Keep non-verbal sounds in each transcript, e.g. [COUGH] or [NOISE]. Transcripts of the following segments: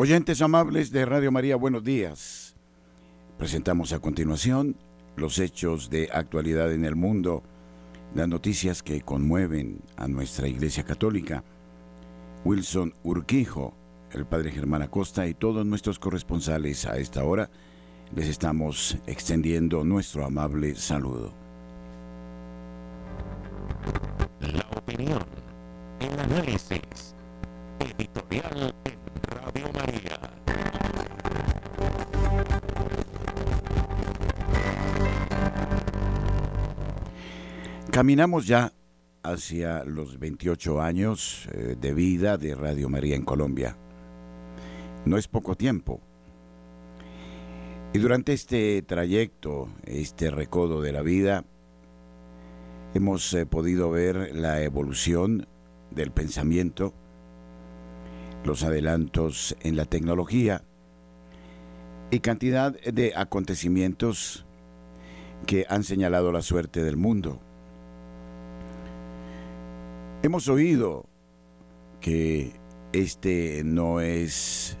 Oyentes amables de Radio María, buenos días. Presentamos a continuación los hechos de actualidad en el mundo, las noticias que conmueven a nuestra Iglesia Católica. Wilson Urquijo, el Padre Germán Acosta y todos nuestros corresponsales a esta hora les estamos extendiendo nuestro amable saludo. La opinión, el análisis, editorial Radio María. Caminamos ya hacia los 28 años eh, de vida de Radio María en Colombia. No es poco tiempo. Y durante este trayecto, este recodo de la vida, hemos eh, podido ver la evolución del pensamiento, los adelantos en la tecnología y cantidad de acontecimientos que han señalado la suerte del mundo. Hemos oído que este no es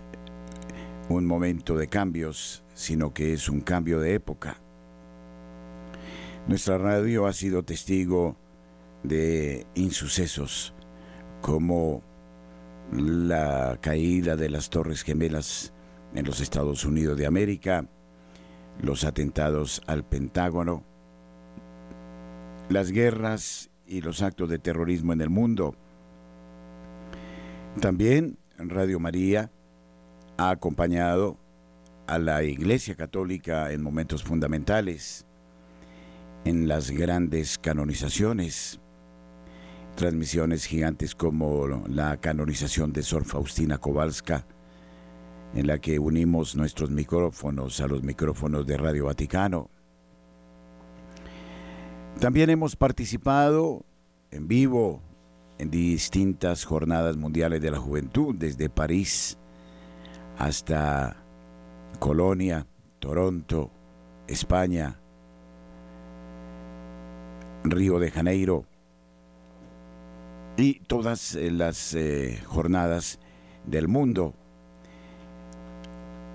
un momento de cambios, sino que es un cambio de época. Nuestra radio ha sido testigo de insucesos como la caída de las Torres Gemelas en los Estados Unidos de América, los atentados al Pentágono, las guerras y los actos de terrorismo en el mundo. También Radio María ha acompañado a la Iglesia Católica en momentos fundamentales, en las grandes canonizaciones, transmisiones gigantes como la canonización de Sor Faustina Kowalska, en la que unimos nuestros micrófonos a los micrófonos de Radio Vaticano. También hemos participado en vivo en distintas jornadas mundiales de la juventud, desde París hasta Colonia, Toronto, España, Río de Janeiro y todas eh, las eh, jornadas del mundo.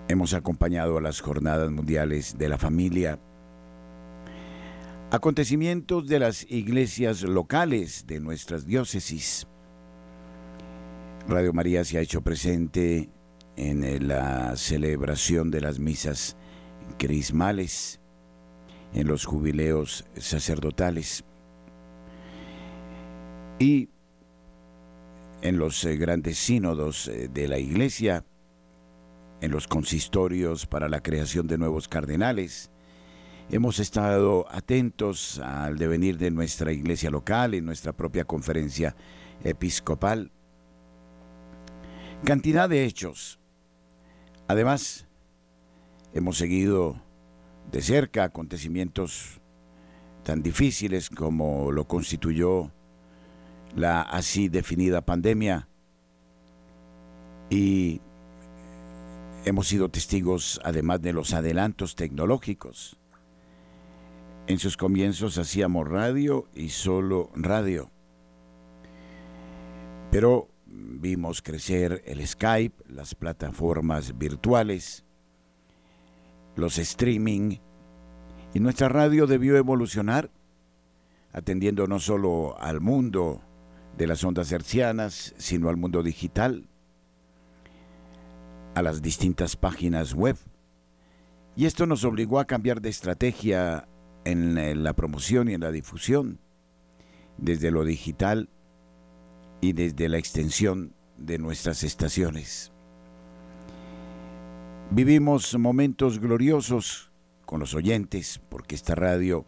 Hemos acompañado a las jornadas mundiales de la familia, acontecimientos de las iglesias locales de nuestras diócesis. Radio María se ha hecho presente en eh, la celebración de las misas crismales, en los jubileos sacerdotales y en los eh, grandes sínodos eh, de la Iglesia, en los consistorios para la creación de nuevos cardenales. Hemos estado atentos al devenir de nuestra iglesia local, en nuestra propia conferencia episcopal. Cantidad de hechos Además, hemos seguido de cerca acontecimientos tan difíciles como lo constituyó la así definida pandemia y hemos sido testigos además de los adelantos tecnológicos. En sus comienzos hacíamos radio y solo radio. Pero vimos crecer el Skype, las plataformas virtuales, los streaming, y nuestra radio debió evolucionar, atendiendo no solo al mundo de las ondas hercianas, sino al mundo digital, a las distintas páginas web. Y esto nos obligó a cambiar de estrategia en la promoción y en la difusión, desde lo digital y desde la extensión de nuestras estaciones. Vivimos momentos gloriosos con los oyentes, porque esta radio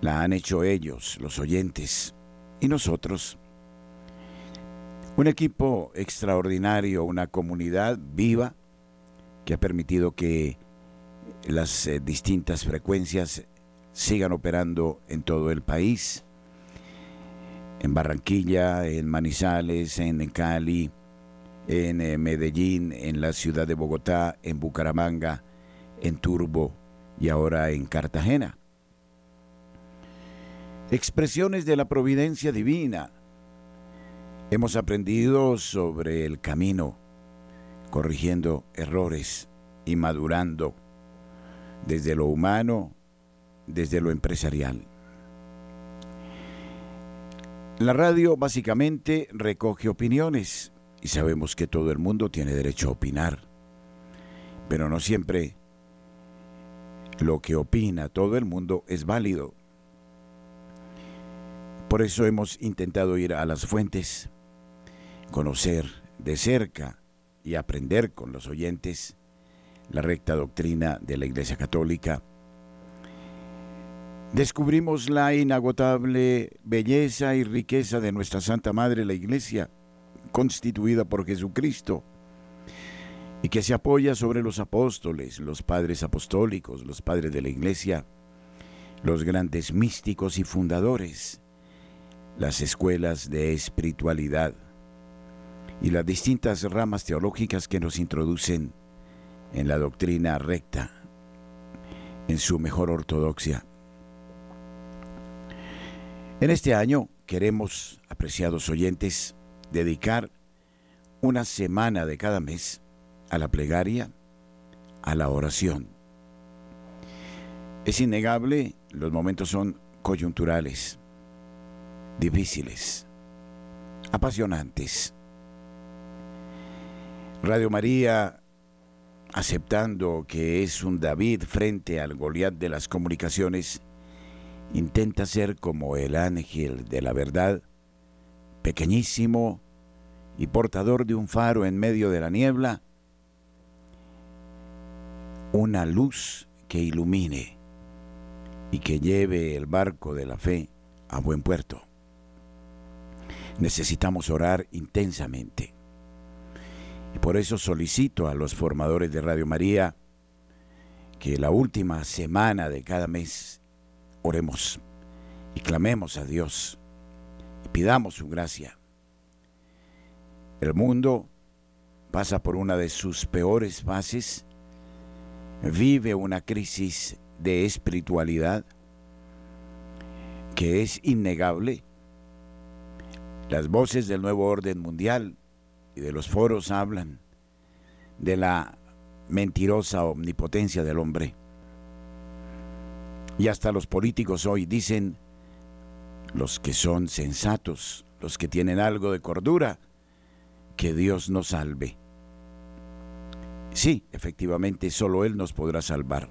la han hecho ellos, los oyentes, y nosotros. Un equipo extraordinario, una comunidad viva que ha permitido que las eh, distintas frecuencias sigan operando en todo el país en Barranquilla, en Manizales, en Cali, en eh, Medellín, en la ciudad de Bogotá, en Bucaramanga, en Turbo y ahora en Cartagena. Expresiones de la providencia divina. Hemos aprendido sobre el camino, corrigiendo errores y madurando desde lo humano, desde lo empresarial. La radio básicamente recoge opiniones y sabemos que todo el mundo tiene derecho a opinar, pero no siempre lo que opina todo el mundo es válido. Por eso hemos intentado ir a las fuentes, conocer de cerca y aprender con los oyentes la recta doctrina de la Iglesia Católica. Descubrimos la inagotable belleza y riqueza de nuestra Santa Madre la Iglesia, constituida por Jesucristo, y que se apoya sobre los apóstoles, los padres apostólicos, los padres de la Iglesia, los grandes místicos y fundadores, las escuelas de espiritualidad y las distintas ramas teológicas que nos introducen en la doctrina recta, en su mejor ortodoxia. En este año queremos, apreciados oyentes, dedicar una semana de cada mes a la plegaria, a la oración. Es innegable, los momentos son coyunturales, difíciles, apasionantes. Radio María, aceptando que es un David frente al Goliat de las comunicaciones, intenta ser como el ángel de la verdad, pequeñísimo y portador de un faro en medio de la niebla, una luz que ilumine y que lleve el barco de la fe a buen puerto. Necesitamos orar intensamente. Y por eso solicito a los formadores de Radio María que la última semana de cada mes oremos y clamemos a Dios y pidamos su gracia. El mundo pasa por una de sus peores fases vive una crisis de espiritualidad que es innegable. Las voces del nuevo orden mundial y de los foros hablan de la mentirosa omnipotencia del hombre. Y hasta los políticos hoy dicen, los que son sensatos, los que tienen algo de cordura, que Dios nos salve. Sí, efectivamente, solo Él nos podrá salvar.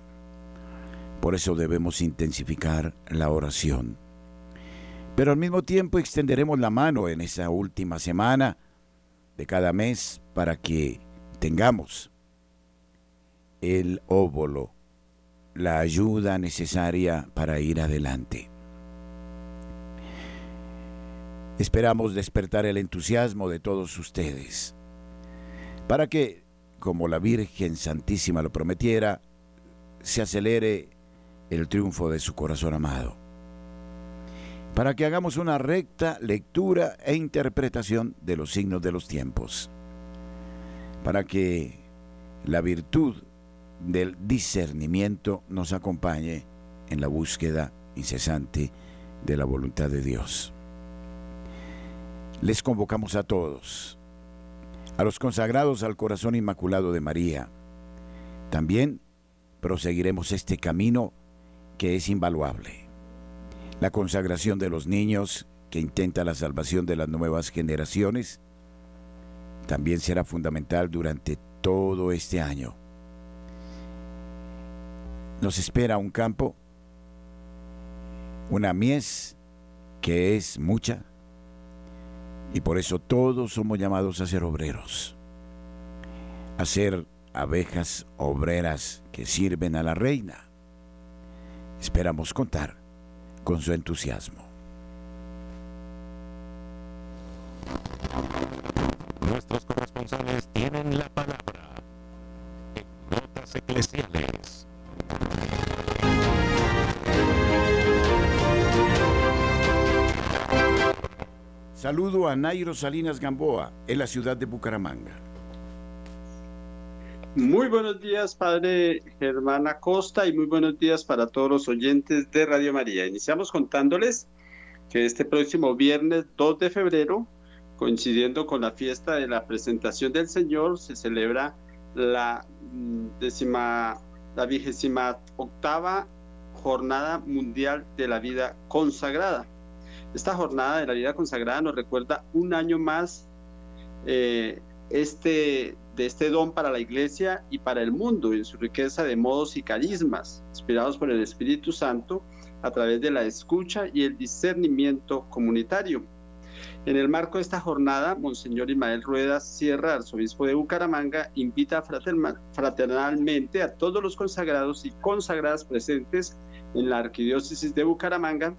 Por eso debemos intensificar la oración. Pero al mismo tiempo extenderemos la mano en esa última semana de cada mes para que tengamos el óvulo, la ayuda necesaria para ir adelante. Esperamos despertar el entusiasmo de todos ustedes para que como la Virgen Santísima lo prometiera, se acelere el triunfo de su corazón amado. Para que hagamos una recta lectura e interpretación de los signos de los tiempos. Para que la virtud del discernimiento nos acompañe en la búsqueda incesante de la voluntad de Dios. Les convocamos a todos a los consagrados al corazón inmaculado de María. También proseguiremos este camino que es invaluable. La consagración de los niños que intenta la salvación de las nuevas generaciones también será fundamental durante todo este año. Nos espera un campo, una mies que es mucha, y por eso todos somos llamados a ser obreros, a ser abejas obreras que sirven a la reina. Esperamos contar con su entusiasmo. Nuestros corresponsales tienen la palabra en Notas Eclesiales. Saludo a Nairo Salinas Gamboa, en la ciudad de Bucaramanga. Muy buenos días, padre Germán Acosta, y muy buenos días para todos los oyentes de Radio María. Iniciamos contándoles que este próximo viernes 2 de febrero coincidiendo con la fiesta de la presentación del Señor, se celebra la mm, décima, la vigésima octava Jornada Mundial de la Vida Consagrada. Esta jornada de la vida consagrada nos recuerda un año más eh, este, de este don para la iglesia y para el mundo en su riqueza de modos y carismas, inspirados por el Espíritu Santo a través de la escucha y el discernimiento comunitario. En el marco de esta jornada, Monseñor Ismael Rueda Sierra, arzobispo de Bucaramanga, invita fraternalmente a todos los consagrados y consagradas presentes en la Arquidiócesis de Bucaramanga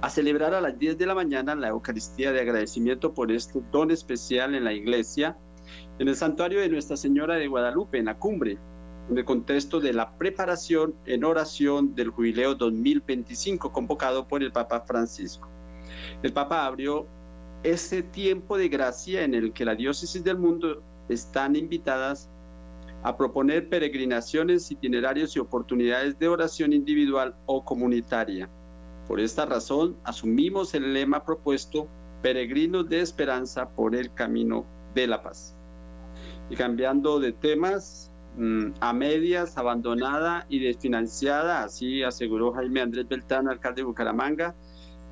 a celebrar a las 10 de la mañana la Eucaristía de agradecimiento por este don especial en la iglesia, en el santuario de Nuestra Señora de Guadalupe, en la cumbre, en el contexto de la preparación en oración del jubileo 2025 convocado por el Papa Francisco. El Papa abrió ese tiempo de gracia en el que la diócesis del mundo están invitadas a proponer peregrinaciones, itinerarios y oportunidades de oración individual o comunitaria. Por esta razón, asumimos el lema propuesto, Peregrinos de Esperanza por el Camino de la Paz. Y cambiando de temas, mm, a medias, abandonada y desfinanciada, así aseguró Jaime Andrés Beltrán, alcalde de Bucaramanga,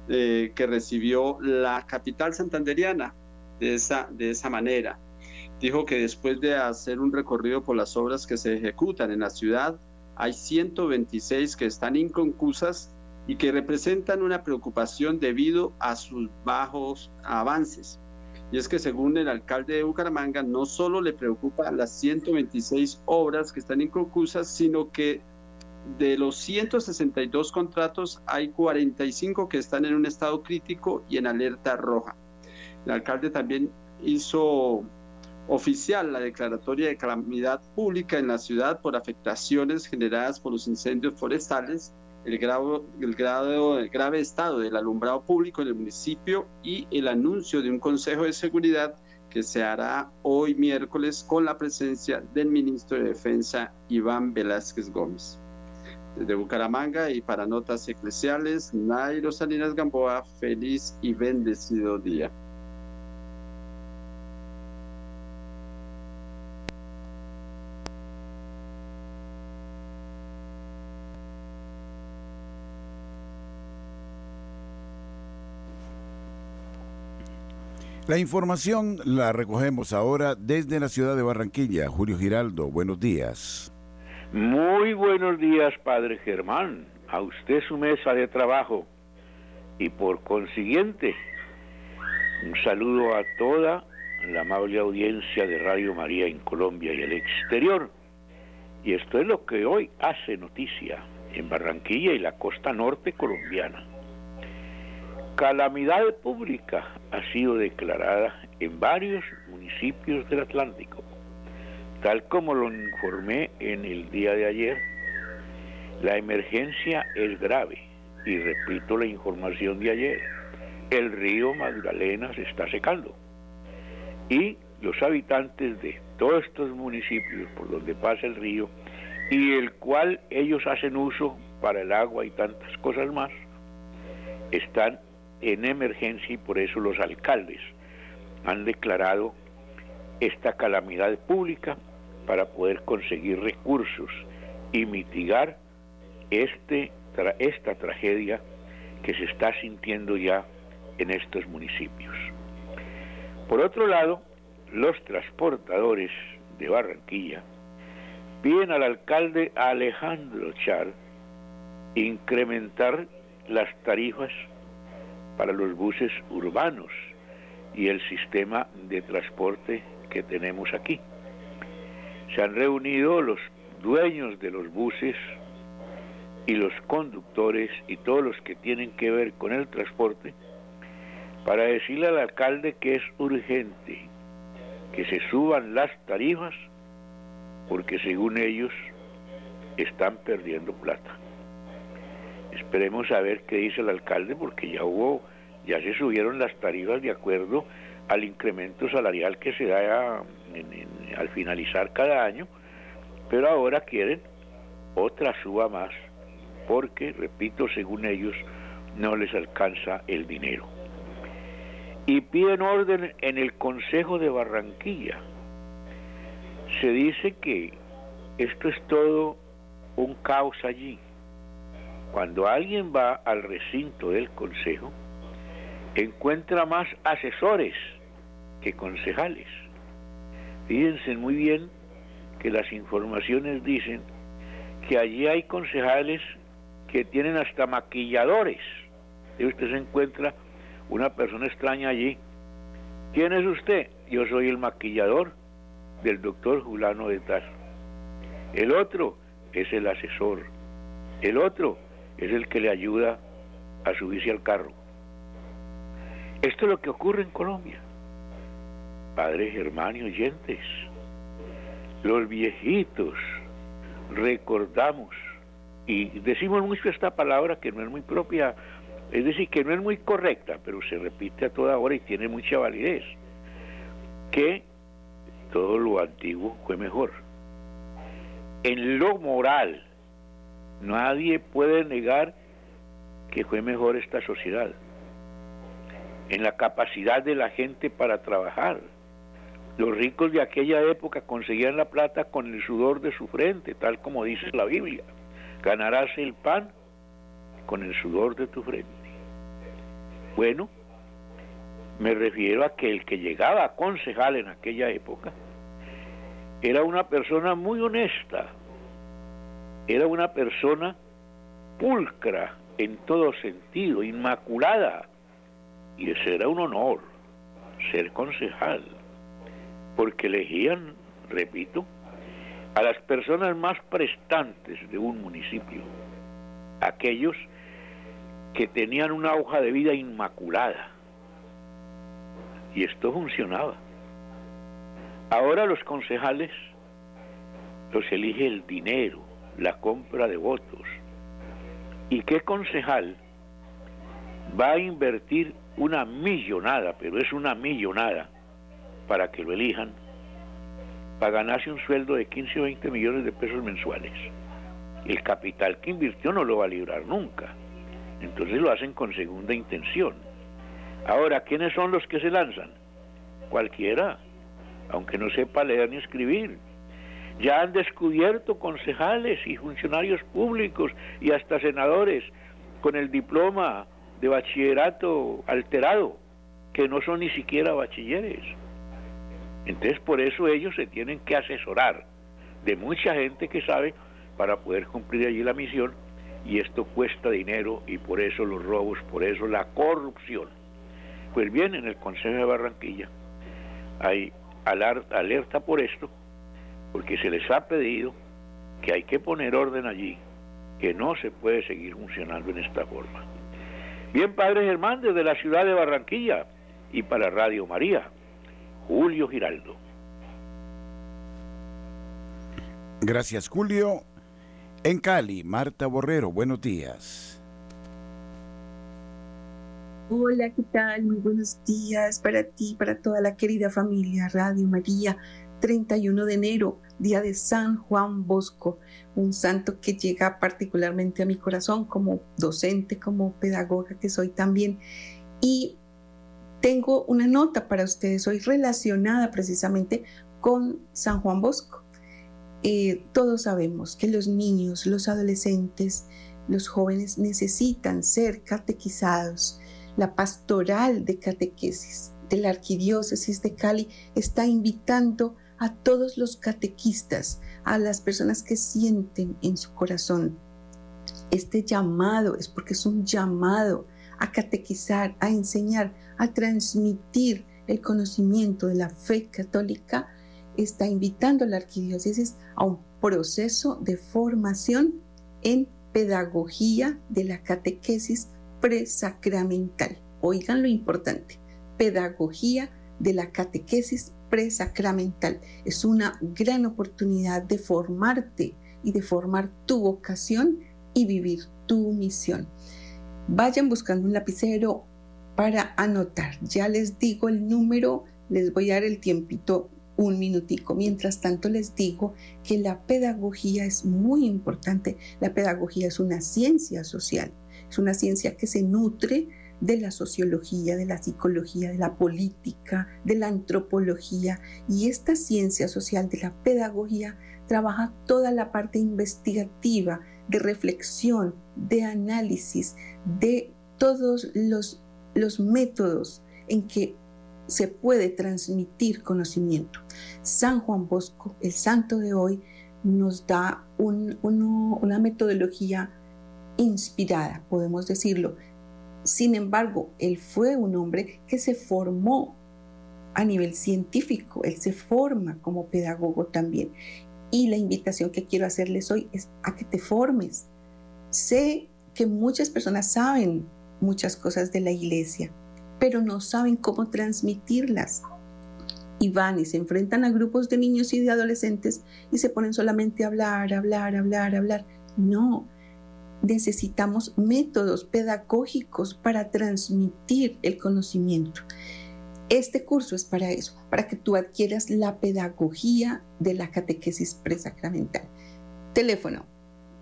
eh, que recibió la capital santanderiana de esa, de esa manera. Dijo que después de hacer un recorrido por las obras que se ejecutan en la ciudad, hay 126 que están inconclusas y que representan una preocupación debido a sus bajos avances. Y es que según el alcalde de Bucaramanga, no solo le preocupan las 126 obras que están inconclusas, sino que de los 162 contratos hay 45 que están en un estado crítico y en alerta roja. El alcalde también hizo oficial la declaratoria de calamidad pública en la ciudad por afectaciones generadas por los incendios forestales, el, grado, el, grado, el grave estado del alumbrado público en el municipio y el anuncio de un Consejo de Seguridad que se hará hoy miércoles con la presencia del ministro de Defensa Iván Velázquez Gómez. Desde Bucaramanga y para notas eclesiales, Nairo Salinas Gamboa, feliz y bendecido día. La información la recogemos ahora desde la ciudad de Barranquilla. Julio Giraldo, buenos días. Muy buenos días, Padre Germán. A usted su mesa de trabajo. Y por consiguiente, un saludo a toda la amable audiencia de Radio María en Colombia y el exterior. Y esto es lo que hoy hace noticia en Barranquilla y la costa norte colombiana calamidad pública ha sido declarada en varios municipios del Atlántico. Tal como lo informé en el día de ayer, la emergencia es grave y repito la información de ayer. El río Magdalena se está secando y los habitantes de todos estos municipios por donde pasa el río y el cual ellos hacen uso para el agua y tantas cosas más, están en emergencia y por eso los alcaldes han declarado esta calamidad pública para poder conseguir recursos y mitigar este, esta tragedia que se está sintiendo ya en estos municipios. Por otro lado, los transportadores de Barranquilla piden al alcalde Alejandro Char incrementar las tarifas para los buses urbanos y el sistema de transporte que tenemos aquí. Se han reunido los dueños de los buses y los conductores y todos los que tienen que ver con el transporte para decirle al alcalde que es urgente que se suban las tarifas porque según ellos están perdiendo plata. Esperemos a ver qué dice el alcalde porque ya hubo, ya se subieron las tarifas de acuerdo al incremento salarial que se da al finalizar cada año, pero ahora quieren otra suba más porque, repito, según ellos, no les alcanza el dinero. y piden orden en el Consejo de Barranquilla. Se dice que esto es todo un caos allí. Cuando alguien va al recinto del Consejo, encuentra más asesores que concejales. Fíjense muy bien que las informaciones dicen que allí hay concejales que tienen hasta maquilladores. Y usted se encuentra una persona extraña allí. ¿Quién es usted? Yo soy el maquillador del doctor Julano de Tar. El otro es el asesor. El otro es el que le ayuda a subirse al carro. Esto es lo que ocurre en Colombia. Padres, hermanos y oyentes, los viejitos recordamos y decimos mucho esta palabra que no es muy propia, es decir, que no es muy correcta, pero se repite a toda hora y tiene mucha validez, que todo lo antiguo fue mejor. En lo moral, nadie puede negar que fue mejor esta sociedad. En la capacidad de la gente para trabajar, los ricos de aquella época conseguían la plata con el sudor de su frente, tal como dice la Biblia. Ganarás el pan con el sudor de tu frente. Bueno, me refiero a que el que llegaba a concejal en aquella época era una persona muy honesta, era una persona pulcra en todo sentido, inmaculada, y ese era un honor, ser concejal porque elegían, repito, a las personas más prestantes de un municipio, aquellos que tenían una hoja de vida inmaculada. Y esto funcionaba. Ahora los concejales los elige el dinero, la compra de votos. ¿Y qué concejal va a invertir una millonada, pero es una millonada, para que lo elijan, para ganarse un sueldo de 15 o 20 millones de pesos mensuales. El capital que invirtió no lo va a librar nunca. Entonces lo hacen con segunda intención. Ahora, ¿quiénes son los que se lanzan? Cualquiera, aunque no sepa leer ni escribir. Ya han descubierto concejales y funcionarios públicos y hasta senadores con el diploma de bachillerato alterado, que no son ni siquiera bachilleres. Entonces por eso ellos se tienen que asesorar de mucha gente que sabe para poder cumplir allí la misión y esto cuesta dinero y por eso los robos, por eso la corrupción. Pues bien, en el Consejo de Barranquilla hay alerta por esto, porque se les ha pedido que hay que poner orden allí, que no se puede seguir funcionando en esta forma. Bien, Padre Germán, desde la ciudad de Barranquilla y para Radio María. Julio Giraldo. Gracias, Julio. En Cali, Marta Borrero, buenos días. Hola, ¿qué tal? Muy buenos días para ti, para toda la querida familia Radio María. 31 de enero, día de San Juan Bosco, un santo que llega particularmente a mi corazón como docente, como pedagoga que soy también. Y tengo una nota para ustedes hoy relacionada precisamente con San Juan Bosco. Eh, todos sabemos que los niños, los adolescentes, los jóvenes necesitan ser catequizados. La pastoral de catequesis de la Arquidiócesis de Cali está invitando a todos los catequistas, a las personas que sienten en su corazón este llamado, es porque es un llamado a catequizar, a enseñar, a transmitir el conocimiento de la fe católica, está invitando a la arquidiócesis a un proceso de formación en pedagogía de la catequesis presacramental. Oigan lo importante, pedagogía de la catequesis presacramental. Es una gran oportunidad de formarte y de formar tu vocación y vivir tu misión. Vayan buscando un lapicero para anotar. Ya les digo el número, les voy a dar el tiempito un minutico. Mientras tanto les digo que la pedagogía es muy importante. La pedagogía es una ciencia social, es una ciencia que se nutre de la sociología, de la psicología, de la política, de la antropología y esta ciencia social de la pedagogía trabaja toda la parte investigativa, de reflexión, de análisis, de todos los, los métodos en que se puede transmitir conocimiento. San Juan Bosco, el santo de hoy, nos da una metodología inspirada, podemos decirlo. Sin embargo, él fue un hombre que se formó a nivel científico, él se forma como pedagogo también. Y la invitación que quiero hacerles hoy es a que te formes. Sé que muchas personas saben muchas cosas de la iglesia, pero no saben cómo transmitirlas. Y van y se enfrentan a grupos de niños y de adolescentes y se ponen solamente a hablar, hablar, hablar, hablar. No, necesitamos métodos pedagógicos para transmitir el conocimiento. Este curso es para eso, para que tú adquieras la pedagogía de la catequesis presacramental. Teléfono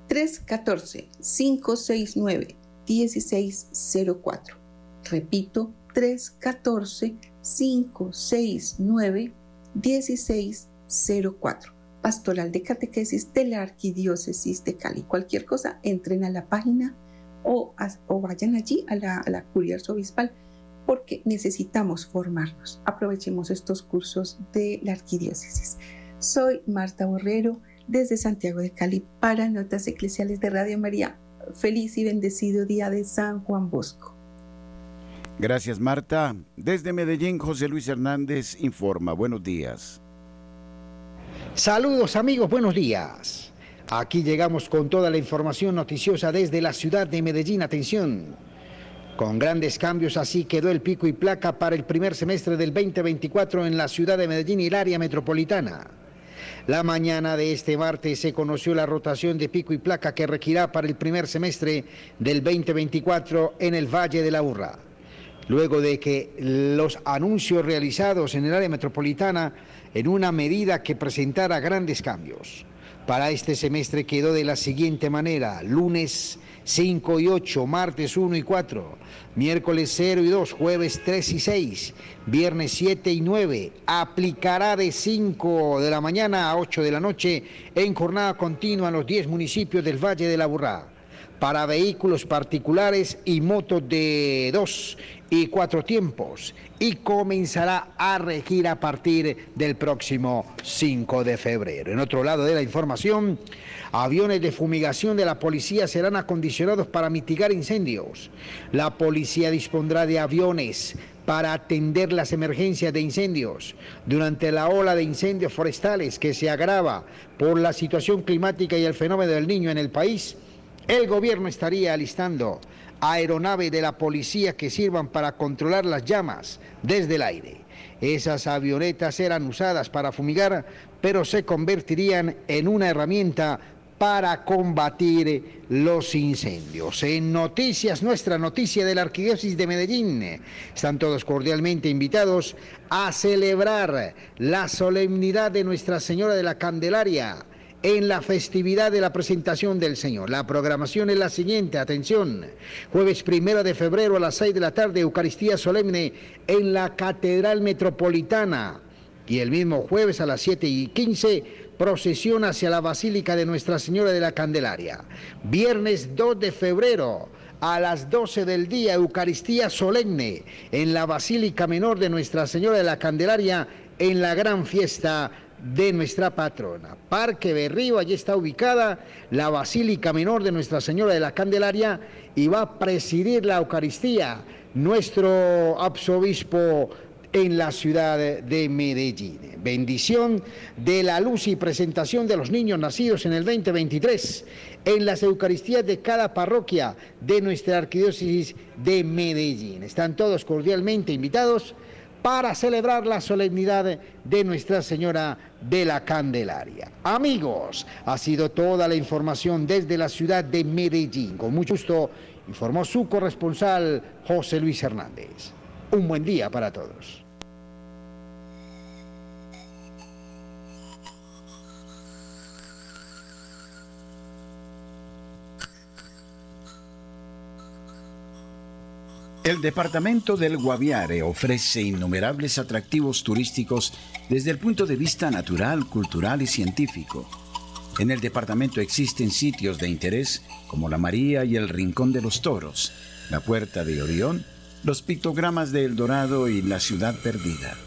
314-569-1604. Repito, 314-569-1604 pastoral de catequesis de la Arquidiócesis de Cali. Cualquier cosa, entren a la página o, vayan allí a la, a la curia arzobispal porque necesitamos formarnos. Aprovechemos estos cursos de la Arquidiócesis. Soy Marta Borrero desde Santiago de Cali para Notas Eclesiales de Radio María. Feliz y bendecido día de San Juan Bosco. Gracias Marta. Desde Medellín, José Luis Hernández informa. Buenos días. Saludos amigos, buenos días. Aquí llegamos con toda la información noticiosa desde la ciudad de Medellín. Atención. Con grandes cambios así quedó el pico y placa para el primer semestre del 2024 en la ciudad de Medellín y el área metropolitana. La mañana de este martes se conoció la rotación de pico y placa que regirá para el primer semestre del 2024 en el Valle de la Urra. Luego de que los anuncios realizados en el área metropolitana en una medida que presentara grandes cambios. Para este semestre quedó de la siguiente manera, lunes 5 y 8, martes 1 y 4, miércoles 0 y 2, jueves 3 y 6, viernes 7 y 9. Aplicará de 5 de la mañana a 8 de la noche en jornada continua en los 10 municipios del Valle de la Burrá para vehículos particulares y motos de dos y cuatro tiempos y comenzará a regir a partir del próximo 5 de febrero. En otro lado de la información, aviones de fumigación de la policía serán acondicionados para mitigar incendios. La policía dispondrá de aviones para atender las emergencias de incendios durante la ola de incendios forestales que se agrava por la situación climática y el fenómeno del niño en el país el gobierno estaría alistando aeronaves de la policía que sirvan para controlar las llamas desde el aire. Esas avionetas eran usadas para fumigar, pero se convertirían en una herramienta para combatir los incendios. En noticias, nuestra noticia de la Arquidiócesis de Medellín, están todos cordialmente invitados a celebrar la solemnidad de Nuestra Señora de la Candelaria en la festividad de la presentación del Señor. La programación es la siguiente, atención, jueves primero de febrero a las seis de la tarde, Eucaristía solemne en la Catedral Metropolitana. Y el mismo jueves a las siete y quince, procesión hacia la Basílica de Nuestra Señora de la Candelaria. Viernes 2 de febrero a las 12 del día, Eucaristía solemne en la Basílica Menor de Nuestra Señora de la Candelaria en la gran fiesta de nuestra patrona. Parque Berrío, allí está ubicada la Basílica Menor de Nuestra Señora de la Candelaria y va a presidir la Eucaristía nuestro arzobispo en la ciudad de Medellín. Bendición de la luz y presentación de los niños nacidos en el 2023 en las Eucaristías de cada parroquia de nuestra arquidiócesis de Medellín. Están todos cordialmente invitados para celebrar la solemnidad de Nuestra Señora de la Candelaria. Amigos, ha sido toda la información desde la ciudad de Medellín. Con mucho gusto informó su corresponsal José Luis Hernández. Un buen día para todos. El departamento del Guaviare ofrece innumerables atractivos turísticos desde el punto de vista natural, cultural y científico. En el departamento existen sitios de interés como la María y el Rincón de los Toros, la Puerta de Orión, los pictogramas de El Dorado y la Ciudad Perdida.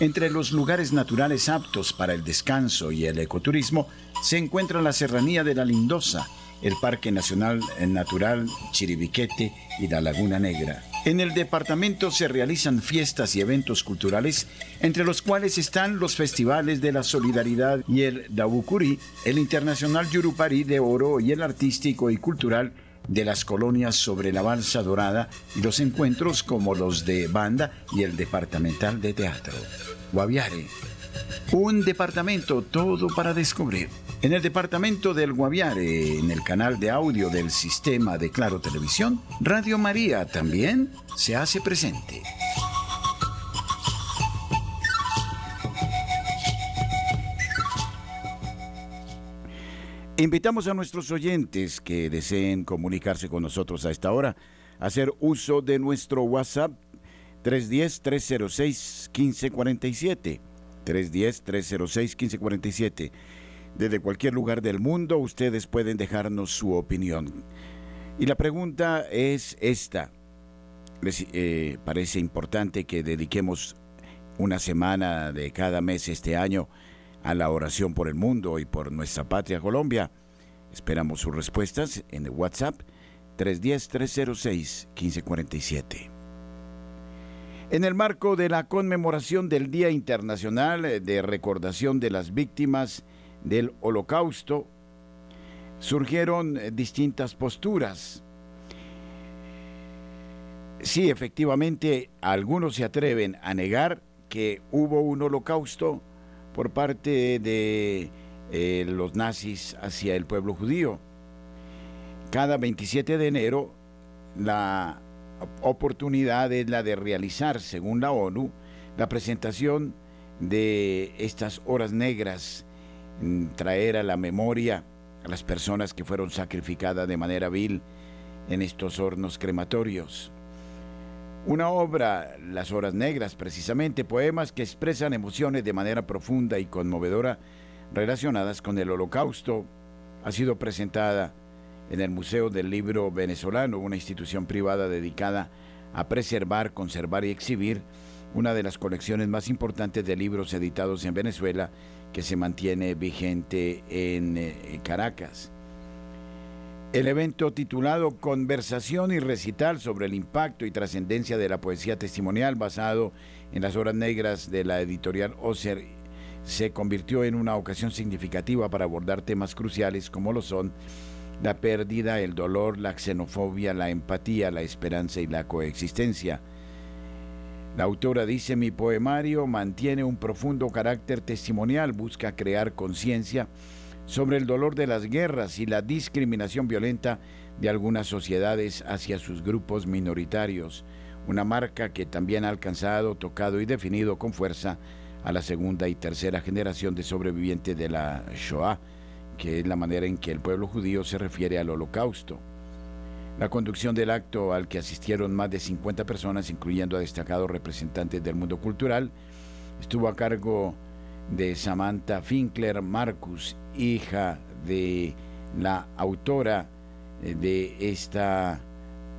Entre los lugares naturales aptos para el descanso y el ecoturismo se encuentra la Serranía de la Lindosa, el Parque Nacional Natural Chiribiquete y la Laguna Negra. En el departamento se realizan fiestas y eventos culturales, entre los cuales están los festivales de la solidaridad y el Dabucuri, el Internacional Yurupari de Oro y el artístico y cultural de las colonias sobre la Balsa Dorada y los encuentros como los de banda y el departamental de teatro. Guaviare, un departamento todo para descubrir. En el departamento del Guaviare, en el canal de audio del sistema de Claro Televisión, Radio María también se hace presente. Invitamos a nuestros oyentes que deseen comunicarse con nosotros a esta hora a hacer uso de nuestro WhatsApp 310-306-1547. 310-306-1547. Desde cualquier lugar del mundo ustedes pueden dejarnos su opinión. Y la pregunta es esta. Les eh, parece importante que dediquemos una semana de cada mes este año a la oración por el mundo y por nuestra patria Colombia. Esperamos sus respuestas en el WhatsApp 310-306-1547. En el marco de la conmemoración del Día Internacional de Recordación de las Víctimas del Holocausto, surgieron distintas posturas. Sí, efectivamente, algunos se atreven a negar que hubo un holocausto por parte de eh, los nazis hacia el pueblo judío. Cada 27 de enero la oportunidad es la de realizar, según la ONU, la presentación de estas horas negras, traer a la memoria a las personas que fueron sacrificadas de manera vil en estos hornos crematorios. Una obra, Las Horas Negras, precisamente, poemas que expresan emociones de manera profunda y conmovedora relacionadas con el holocausto, ha sido presentada en el Museo del Libro Venezolano, una institución privada dedicada a preservar, conservar y exhibir una de las colecciones más importantes de libros editados en Venezuela que se mantiene vigente en eh, Caracas. El evento titulado Conversación y recital sobre el impacto y trascendencia de la poesía testimonial basado en las horas negras de la editorial Oser se convirtió en una ocasión significativa para abordar temas cruciales como lo son la pérdida, el dolor, la xenofobia, la empatía, la esperanza y la coexistencia. La autora dice, mi poemario mantiene un profundo carácter testimonial, busca crear conciencia sobre el dolor de las guerras y la discriminación violenta de algunas sociedades hacia sus grupos minoritarios, una marca que también ha alcanzado, tocado y definido con fuerza a la segunda y tercera generación de sobrevivientes de la Shoah, que es la manera en que el pueblo judío se refiere al holocausto. La conducción del acto al que asistieron más de 50 personas, incluyendo a destacados representantes del mundo cultural, estuvo a cargo de Samantha Finkler Marcus, hija de la autora eh, de esta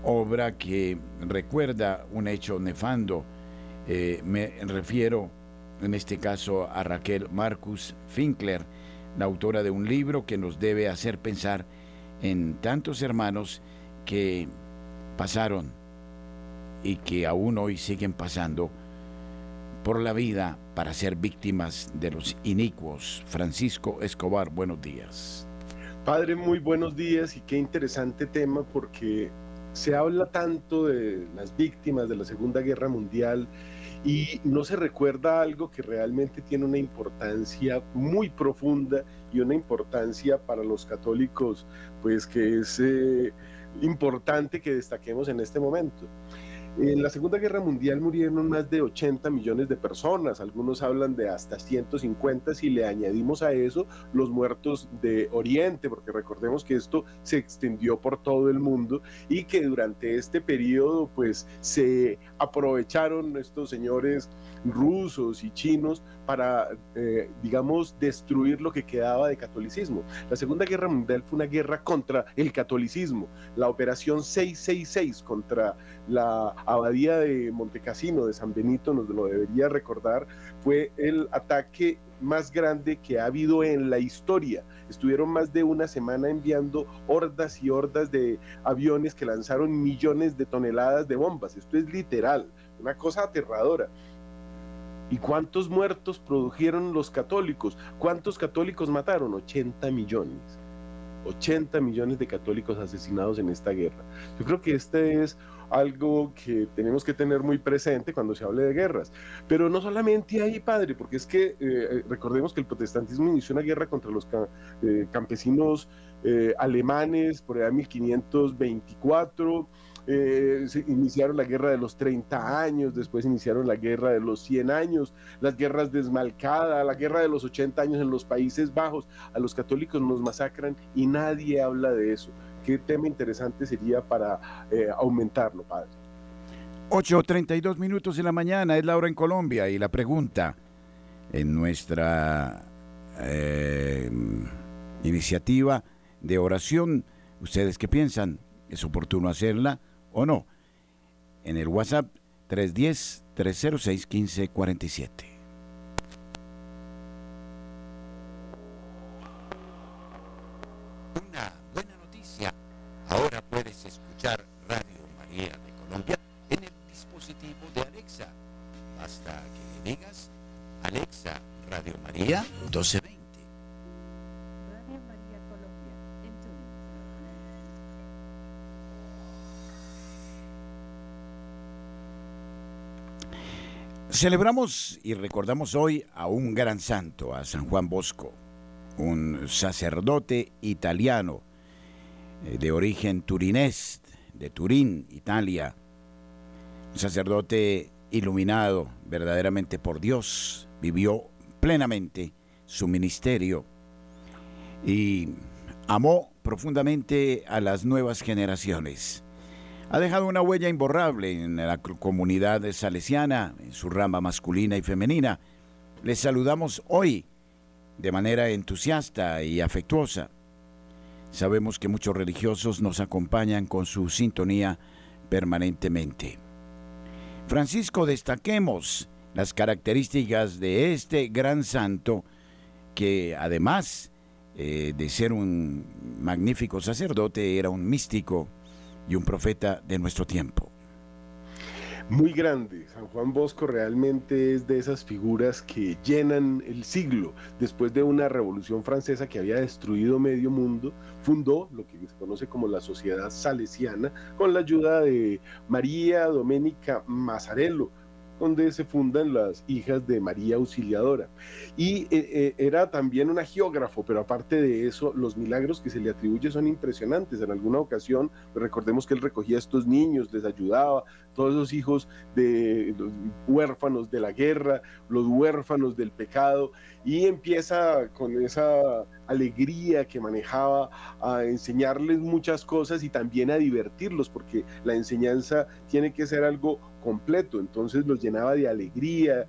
obra que recuerda un hecho nefando. Eh, me refiero en este caso a Raquel Marcus Finkler, la autora de un libro que nos debe hacer pensar en tantos hermanos que pasaron y que aún hoy siguen pasando por la vida para ser víctimas de los inicuos. Francisco Escobar, buenos días. Padre, muy buenos días y qué interesante tema porque se habla tanto de las víctimas de la Segunda Guerra Mundial y no se recuerda algo que realmente tiene una importancia muy profunda y una importancia para los católicos, pues que es eh, importante que destaquemos en este momento. En la Segunda Guerra Mundial murieron más de 80 millones de personas, algunos hablan de hasta 150 si le añadimos a eso los muertos de Oriente, porque recordemos que esto se extendió por todo el mundo y que durante este periodo pues se aprovecharon estos señores rusos y chinos para, eh, digamos, destruir lo que quedaba de catolicismo. La Segunda Guerra Mundial fue una guerra contra el catolicismo, la operación 666 contra la abadía de Montecassino, de San Benito, nos lo debería recordar, fue el ataque más grande que ha habido en la historia. Estuvieron más de una semana enviando hordas y hordas de aviones que lanzaron millones de toneladas de bombas. Esto es literal, una cosa aterradora. ¿Y cuántos muertos produjeron los católicos? ¿Cuántos católicos mataron? 80 millones. 80 millones de católicos asesinados en esta guerra. Yo creo que este es algo que tenemos que tener muy presente cuando se hable de guerras. Pero no solamente ahí, padre, porque es que eh, recordemos que el protestantismo inició una guerra contra los eh, campesinos eh, alemanes por el 1524 eh, iniciaron la guerra de los 30 años, después iniciaron la guerra de los 100 años, las guerras de la guerra de los 80 años en los Países Bajos. A los católicos nos masacran y nadie habla de eso. ¿Qué tema interesante sería para eh, aumentarlo, padre? 8.32 minutos de la mañana, es la hora en Colombia y la pregunta en nuestra eh, iniciativa de oración, ¿ustedes qué piensan? ¿Es oportuno hacerla? O no. En el WhatsApp 310-306-1547. Celebramos y recordamos hoy a un gran santo, a San Juan Bosco, un sacerdote italiano eh, de origen turinés, de Turín, Italia, un sacerdote iluminado verdaderamente por Dios, vivió plenamente su ministerio y amó profundamente a las nuevas generaciones ha dejado una huella imborrable en la comunidad salesiana, en su rama masculina y femenina. Les saludamos hoy de manera entusiasta y afectuosa. Sabemos que muchos religiosos nos acompañan con su sintonía permanentemente. Francisco, destaquemos las características de este gran santo que además eh, de ser un magnífico sacerdote, era un místico, y un profeta de nuestro tiempo. Muy grande. San Juan Bosco realmente es de esas figuras que llenan el siglo. Después de una revolución francesa que había destruido medio mundo, fundó lo que se conoce como la Sociedad Salesiana con la ayuda de María Doménica Mazzarello, donde se fundan las hijas de María Auxiliadora. Y eh, eh, era también una geógrafo, pero aparte de eso, los milagros que se le atribuye son impresionantes. En alguna ocasión, recordemos que él recogía a estos niños, les ayudaba, todos esos hijos de los huérfanos de la guerra, los huérfanos del pecado, y empieza con esa alegría que manejaba a enseñarles muchas cosas y también a divertirlos, porque la enseñanza tiene que ser algo completo, entonces los llenaba de alegría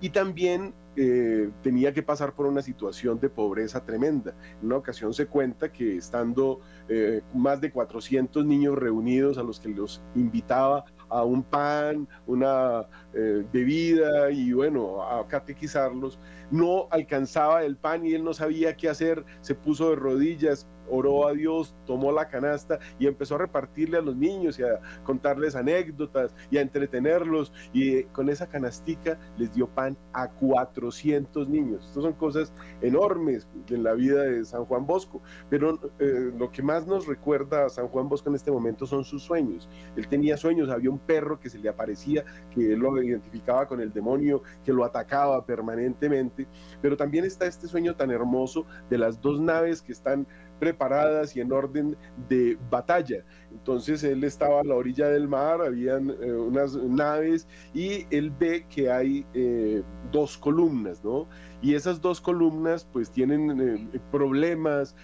y también eh, tenía que pasar por una situación de pobreza tremenda. En una ocasión se cuenta que estando eh, más de 400 niños reunidos a los que los invitaba a un pan, una eh, bebida y bueno, a catequizarlos, no alcanzaba el pan y él no sabía qué hacer, se puso de rodillas, oró a Dios, tomó la canasta y empezó a repartirle a los niños y a contarles anécdotas y a entretenerlos y con esa canastica les dio pan a 400 niños. Estas son cosas enormes en la vida de San Juan Bosco, pero eh, lo que más nos recuerda a San Juan Bosco en este momento son sus sueños. Él tenía sueños, había un perro que se le aparecía, que lo identificaba con el demonio, que lo atacaba permanentemente, pero también está este sueño tan hermoso de las dos naves que están preparadas y en orden de batalla. Entonces él estaba a la orilla del mar, habían eh, unas naves y él ve que hay eh, dos columnas, ¿no? Y esas dos columnas pues tienen eh, problemas,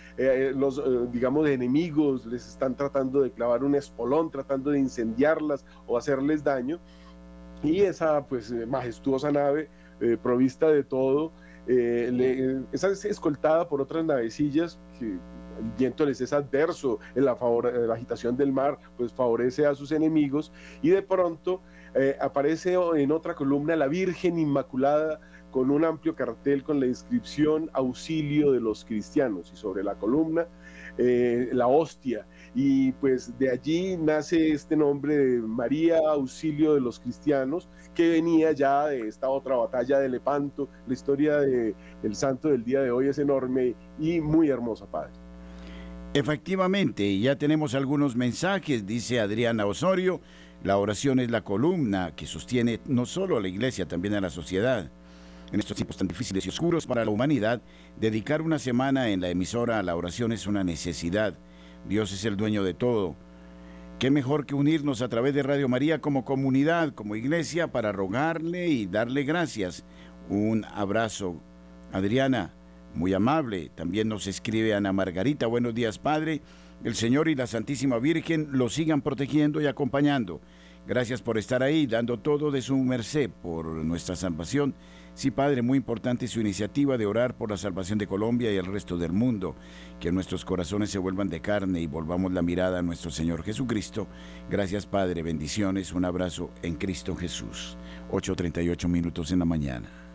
los, digamos, enemigos les están tratando de clavar un espolón, tratando de incendiarlas o hacerles daño. Y esa pues majestuosa nave provista de todo, esa es escoltada por otras navecillas que el viento les es adverso, la, favor, la agitación del mar pues favorece a sus enemigos y de pronto eh, aparece en otra columna la Virgen Inmaculada con un amplio cartel con la inscripción auxilio de los cristianos y sobre la columna eh, la hostia y pues de allí nace este nombre de María Auxilio de los Cristianos que venía ya de esta otra batalla de Lepanto. La historia del santo del día de hoy es enorme y muy hermosa, Padre. Efectivamente, ya tenemos algunos mensajes, dice Adriana Osorio. La oración es la columna que sostiene no solo a la iglesia, también a la sociedad. En estos tiempos tan difíciles y oscuros para la humanidad, dedicar una semana en la emisora a la oración es una necesidad. Dios es el dueño de todo. ¿Qué mejor que unirnos a través de Radio María como comunidad, como iglesia, para rogarle y darle gracias? Un abrazo. Adriana, muy amable. También nos escribe Ana Margarita, buenos días Padre. El Señor y la Santísima Virgen lo sigan protegiendo y acompañando. Gracias por estar ahí, dando todo de su merced por nuestra salvación. Sí, Padre, muy importante su iniciativa de orar por la salvación de Colombia y el resto del mundo. Que nuestros corazones se vuelvan de carne y volvamos la mirada a nuestro Señor Jesucristo. Gracias, Padre. Bendiciones. Un abrazo en Cristo Jesús. 8.38 minutos en la mañana.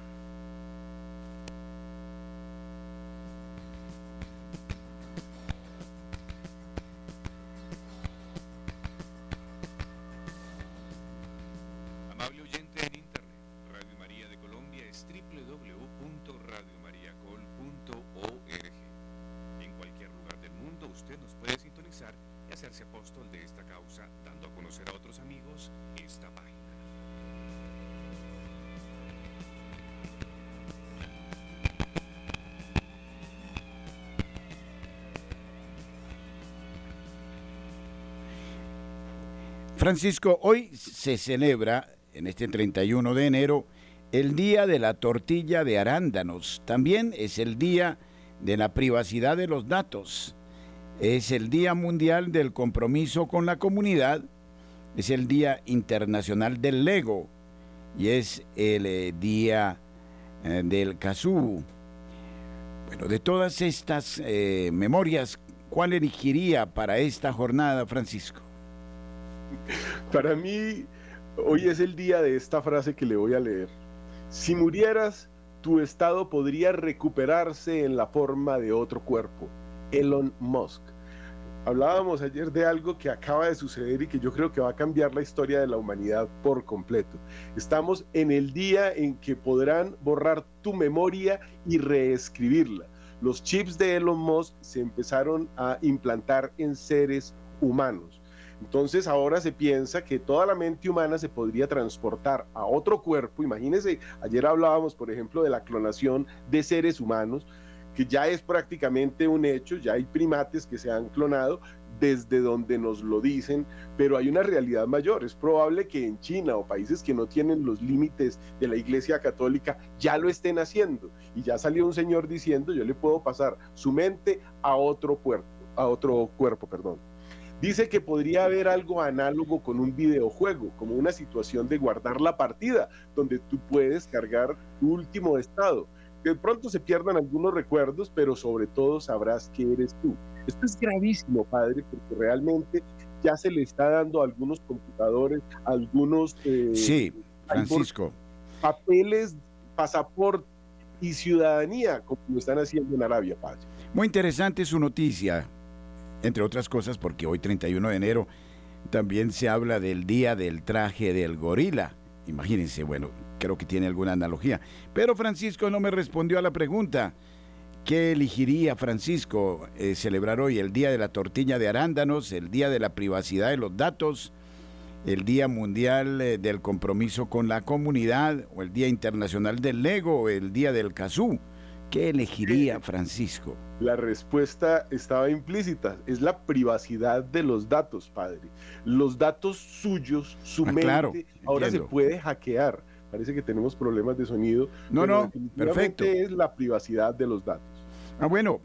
Francisco, hoy se celebra, en este 31 de enero, el Día de la Tortilla de Arándanos. También es el Día de la Privacidad de los Datos. Es el Día Mundial del Compromiso con la Comunidad. Es el Día Internacional del Lego. Y es el eh, Día eh, del Kazoo. Bueno, de todas estas eh, memorias, ¿cuál elegiría para esta jornada, Francisco? Para mí, hoy es el día de esta frase que le voy a leer. Si murieras, tu estado podría recuperarse en la forma de otro cuerpo. Elon Musk. Hablábamos ayer de algo que acaba de suceder y que yo creo que va a cambiar la historia de la humanidad por completo. Estamos en el día en que podrán borrar tu memoria y reescribirla. Los chips de Elon Musk se empezaron a implantar en seres humanos. Entonces ahora se piensa que toda la mente humana se podría transportar a otro cuerpo. Imagínense, ayer hablábamos, por ejemplo, de la clonación de seres humanos, que ya es prácticamente un hecho, ya hay primates que se han clonado desde donde nos lo dicen, pero hay una realidad mayor. Es probable que en China o países que no tienen los límites de la Iglesia Católica ya lo estén haciendo. Y ya salió un señor diciendo, yo le puedo pasar su mente a otro cuerpo, a otro cuerpo, perdón. Dice que podría haber algo análogo con un videojuego, como una situación de guardar la partida, donde tú puedes cargar tu último estado. De pronto se pierdan algunos recuerdos, pero sobre todo sabrás que eres tú. Esto es gravísimo, padre, porque realmente ya se le está dando a algunos computadores, algunos... Eh, sí, Francisco. Papeles, pasaporte y ciudadanía, como lo están haciendo en Arabia, padre. Muy interesante su noticia, entre otras cosas porque hoy 31 de enero también se habla del día del traje del gorila. Imagínense, bueno, creo que tiene alguna analogía. Pero Francisco no me respondió a la pregunta. ¿Qué elegiría Francisco eh, celebrar hoy? ¿El Día de la Tortilla de Arándanos? ¿El Día de la Privacidad de los Datos? ¿El Día Mundial eh, del Compromiso con la Comunidad? ¿O el Día Internacional del Lego? ¿O el Día del Kazú? ¿Qué elegiría Francisco? La respuesta estaba implícita, es la privacidad de los datos, padre. Los datos suyos, su ah, mente, ahora se puede hackear. Parece que tenemos problemas de sonido. No, no, perfecto. Es la privacidad de los datos. Ah, bueno,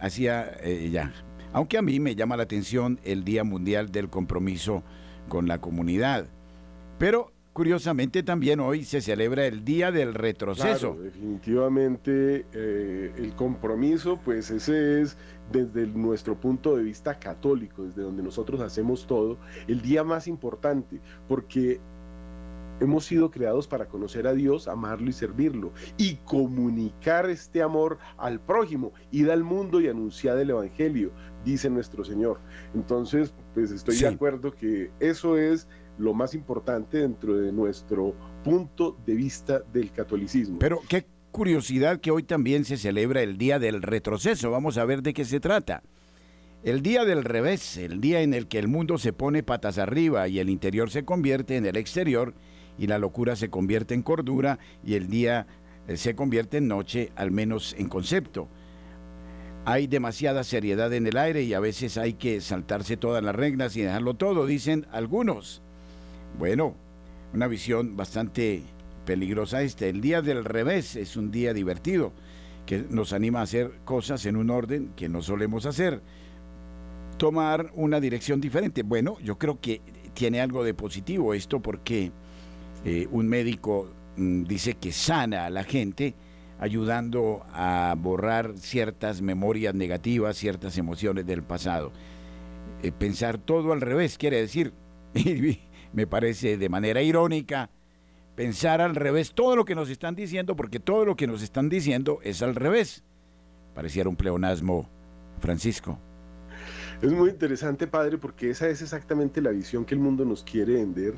hacía eh, ya. Aunque a mí me llama la atención el Día Mundial del Compromiso con la Comunidad. Pero curiosamente también hoy se celebra el Día del Retroceso. definitivamente eh, el compromiso, pues ese es desde nuestro punto de vista católico, desde donde nosotros hacemos todo, el día más importante, porque hemos sido creados para conocer a Dios, amarlo y servirlo, y comunicar este amor al prójimo, ir al mundo y anunciar el Evangelio, dice nuestro Señor. Entonces, pues estoy de acuerdo que eso es lo más importante dentro de nuestro punto de vista del catolicismo. Pero qué curiosidad que hoy también se celebra el Día del Retroceso. Vamos a ver de qué se trata. El día del revés, el día en el que el mundo se pone patas arriba y el interior se convierte en el exterior y la locura se convierte en cordura y el día eh, se convierte en noche, al menos en concepto. Hay demasiada seriedad en el aire y a veces hay que saltarse todas las reglas y dejarlo todo, dicen algunos. Bueno, una visión bastante peligrosa esta. El día del revés es un día divertido que nos anima a hacer cosas en un orden que no solemos hacer. Tomar una dirección diferente. Bueno, yo creo que tiene algo de positivo esto porque eh, un médico mm, dice que sana a la gente ayudando a borrar ciertas memorias negativas, ciertas emociones del pasado. Eh, pensar todo al revés quiere decir [LAUGHS] me parece de manera irónica pensar al revés todo lo que nos están diciendo, porque todo lo que nos están diciendo es al revés. Pareciera un pleonasmo, Francisco. Es muy interesante, padre, porque esa es exactamente la visión que el mundo nos quiere vender.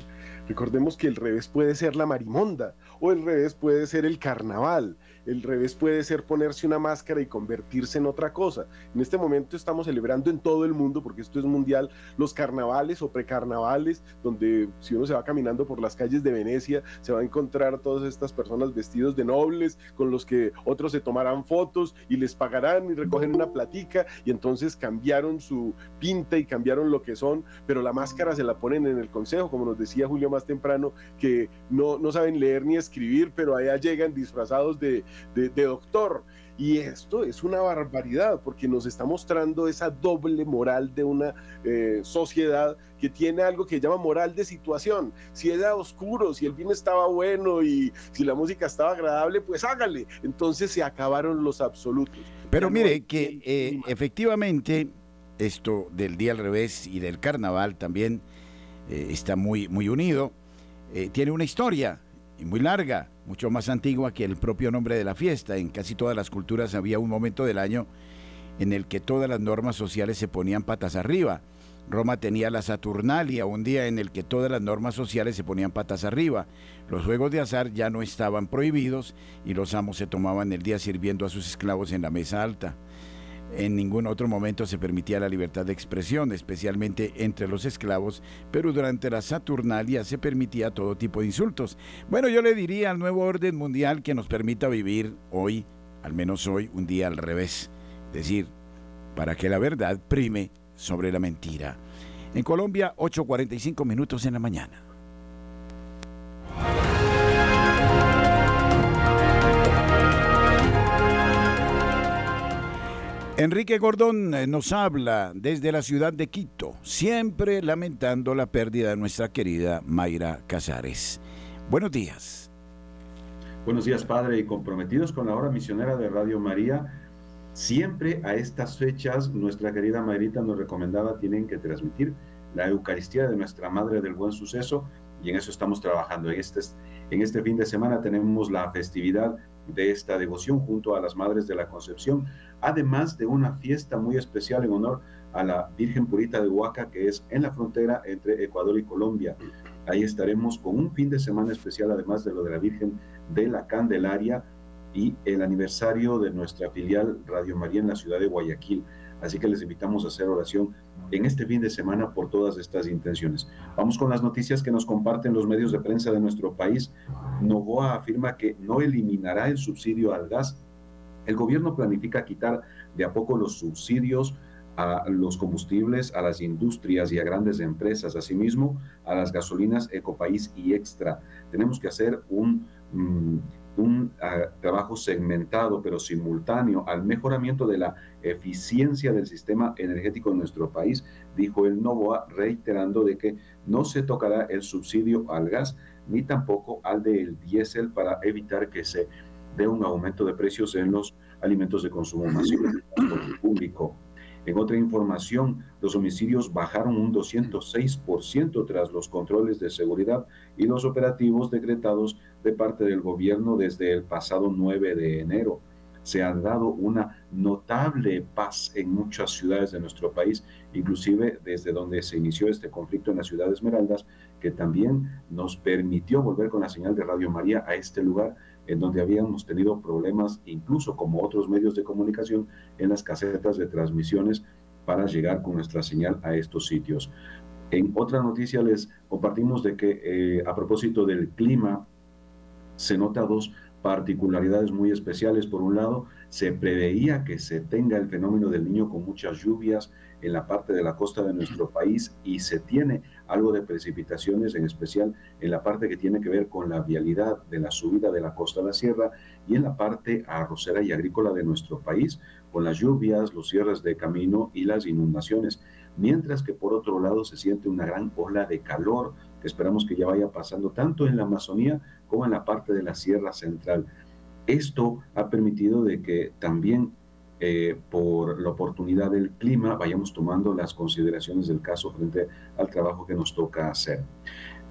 Recordemos que el revés puede ser la marimonda o el revés puede ser el carnaval el revés puede ser ponerse una máscara y convertirse en otra cosa. En este momento estamos celebrando en todo el mundo, porque esto es mundial, los carnavales o precarnavales, donde si uno se va caminando por las calles de Venecia, se va a encontrar todas estas personas vestidos de nobles, con los que otros se tomarán fotos y les pagarán y recogen una platica, y entonces cambiaron su pinta y cambiaron lo que son, pero la máscara se la ponen en el consejo, como nos decía Julio más temprano, que no, no saben leer ni escribir, pero allá llegan disfrazados de, de, doctor. Y esto es una barbaridad porque nos está mostrando esa doble moral de una eh, sociedad que tiene algo que llama moral de situación. Si era oscuro, si el vino estaba bueno y si la música estaba agradable, pues hágale. Entonces se acabaron los absolutos. Pero mire que eh, efectivamente esto del día al revés y del carnaval también eh, está muy, muy unido. tiene una historia muy larga mucho más antigua que el propio nombre de la fiesta. En casi todas las culturas había un momento del año en el que todas las normas sociales se ponían patas arriba. Roma tenía la Saturnalia, un día en el que todas las normas sociales se ponían patas arriba. Los juegos de azar ya no estaban prohibidos y los amos se tomaban el día sirviendo a sus esclavos en la mesa alta. En ningún otro momento se permitía la libertad de expresión, especialmente entre los esclavos, pero durante la Saturnalia se permitía todo tipo de insultos. Bueno, yo le diría al nuevo orden mundial que nos permita vivir hoy, al menos hoy, un día al revés. Es decir, para que la verdad prime sobre la mentira. En Colombia, 8.45 minutos en la mañana. Enrique Gordón eh, nos habla desde la ciudad de Quito, siempre lamentando la pérdida de nuestra querida Mayra Casares. Buenos días. Buenos días, Padre, y comprometidos con la hora misionera de Radio María. Siempre a estas fechas, nuestra querida Mayrita nos recomendaba, tienen que transmitir la Eucaristía de nuestra Madre del Buen Suceso, y en eso estamos trabajando. En este, en este fin de semana tenemos la festividad de esta devoción junto a las Madres de la Concepción además de una fiesta muy especial en honor a la Virgen Purita de Huaca, que es en la frontera entre Ecuador y Colombia. Ahí estaremos con un fin de semana especial, además de lo de la Virgen de la Candelaria y el aniversario de nuestra filial Radio María en la ciudad de Guayaquil. Así que les invitamos a hacer oración en este fin de semana por todas estas intenciones. Vamos con las noticias que nos comparten los medios de prensa de nuestro país. Novoa afirma que no eliminará el subsidio al gas El gobierno planifica quitar de a poco los subsidios a los combustibles, a las industrias y a grandes empresas, asimismo a las gasolinas Ecopaís y Extra. Tenemos que hacer un, mm, un ah, trabajo segmentado pero simultáneo al mejoramiento de la eficiencia del sistema energético en nuestro país, dijo el Novoa, reiterando de que no se tocará el subsidio al gas ni tampoco al del diésel para evitar que se dé un aumento de precios en los alimentos de consumo masivo público. En otra información, los homicidios bajaron un 206% tras los controles de seguridad y los operativos decretados de parte del gobierno desde el pasado 9 de enero. Se ha dado una notable paz en muchas ciudades de nuestro país, inclusive desde donde se inició este conflicto en la ciudad de Esmeraldas, que también nos permitió volver con la señal de Radio María a este lugar en donde habíamos tenido problemas, incluso como otros medios de comunicación, en las casetas de transmisiones para llegar con nuestra señal a estos sitios. En otra noticia les compartimos de que eh, a propósito del clima, se nota dos particularidades muy especiales. Por un lado, se preveía que se tenga el fenómeno del niño con muchas lluvias en la parte de la costa de nuestro [CLEARS THROAT] país y se tiene algo de precipitaciones, en especial en la parte que tiene que ver con la vialidad de la subida de la costa a la sierra y en la parte arrocera y agrícola de nuestro país, con las lluvias, los cierres de camino y las inundaciones. Mientras que por otro lado se siente una gran ola de calor esperamos que ya vaya pasando tanto en la Amazonía como en la parte de la Sierra Central. Esto ha permitido de que también eh, por la oportunidad del clima vayamos tomando las consideraciones del caso frente al trabajo que nos toca hacer.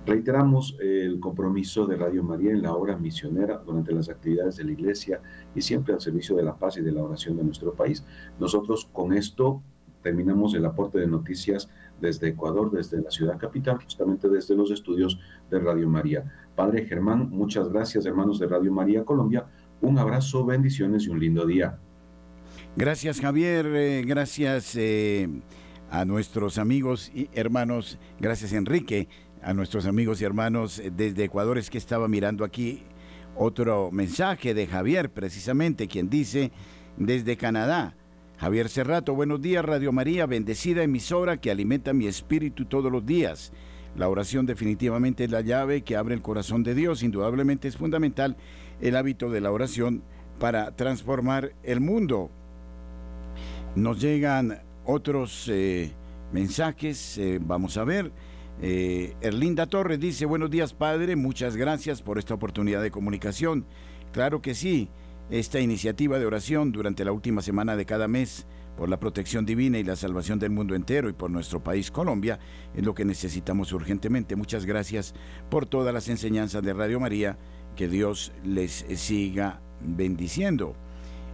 Reiteramos el compromiso de Radio María en la obra misionera durante las actividades de la Iglesia y siempre al servicio de la paz y de la oración de nuestro país. Nosotros con esto terminamos el aporte de noticias desde Ecuador, desde la ciudad capital, justamente desde los estudios de Radio María. Padre Germán, muchas gracias hermanos de Radio María Colombia. Un abrazo, bendiciones y un lindo día. Gracias Javier, eh, gracias eh, a nuestros amigos y hermanos, gracias Enrique, a nuestros amigos y hermanos eh, desde Ecuador es que estaba mirando aquí otro mensaje de Javier, precisamente, quien dice desde Canadá, Javier Cerrato, buenos días Radio María, bendecida emisora que alimenta mi espíritu todos los días. La oración definitivamente es la llave que abre el corazón de Dios. Indudablemente es fundamental el hábito de la oración para transformar el mundo. Nos llegan otros eh, mensajes, eh, vamos a ver. Eh, Erlinda Torres dice, buenos días padre, muchas gracias por esta oportunidad de comunicación. Claro que sí, esta iniciativa de oración durante la última semana de cada mes por la protección divina y la salvación del mundo entero y por nuestro país Colombia es lo que necesitamos urgentemente. Muchas gracias por todas las enseñanzas de Radio María. Que Dios les siga bendiciendo.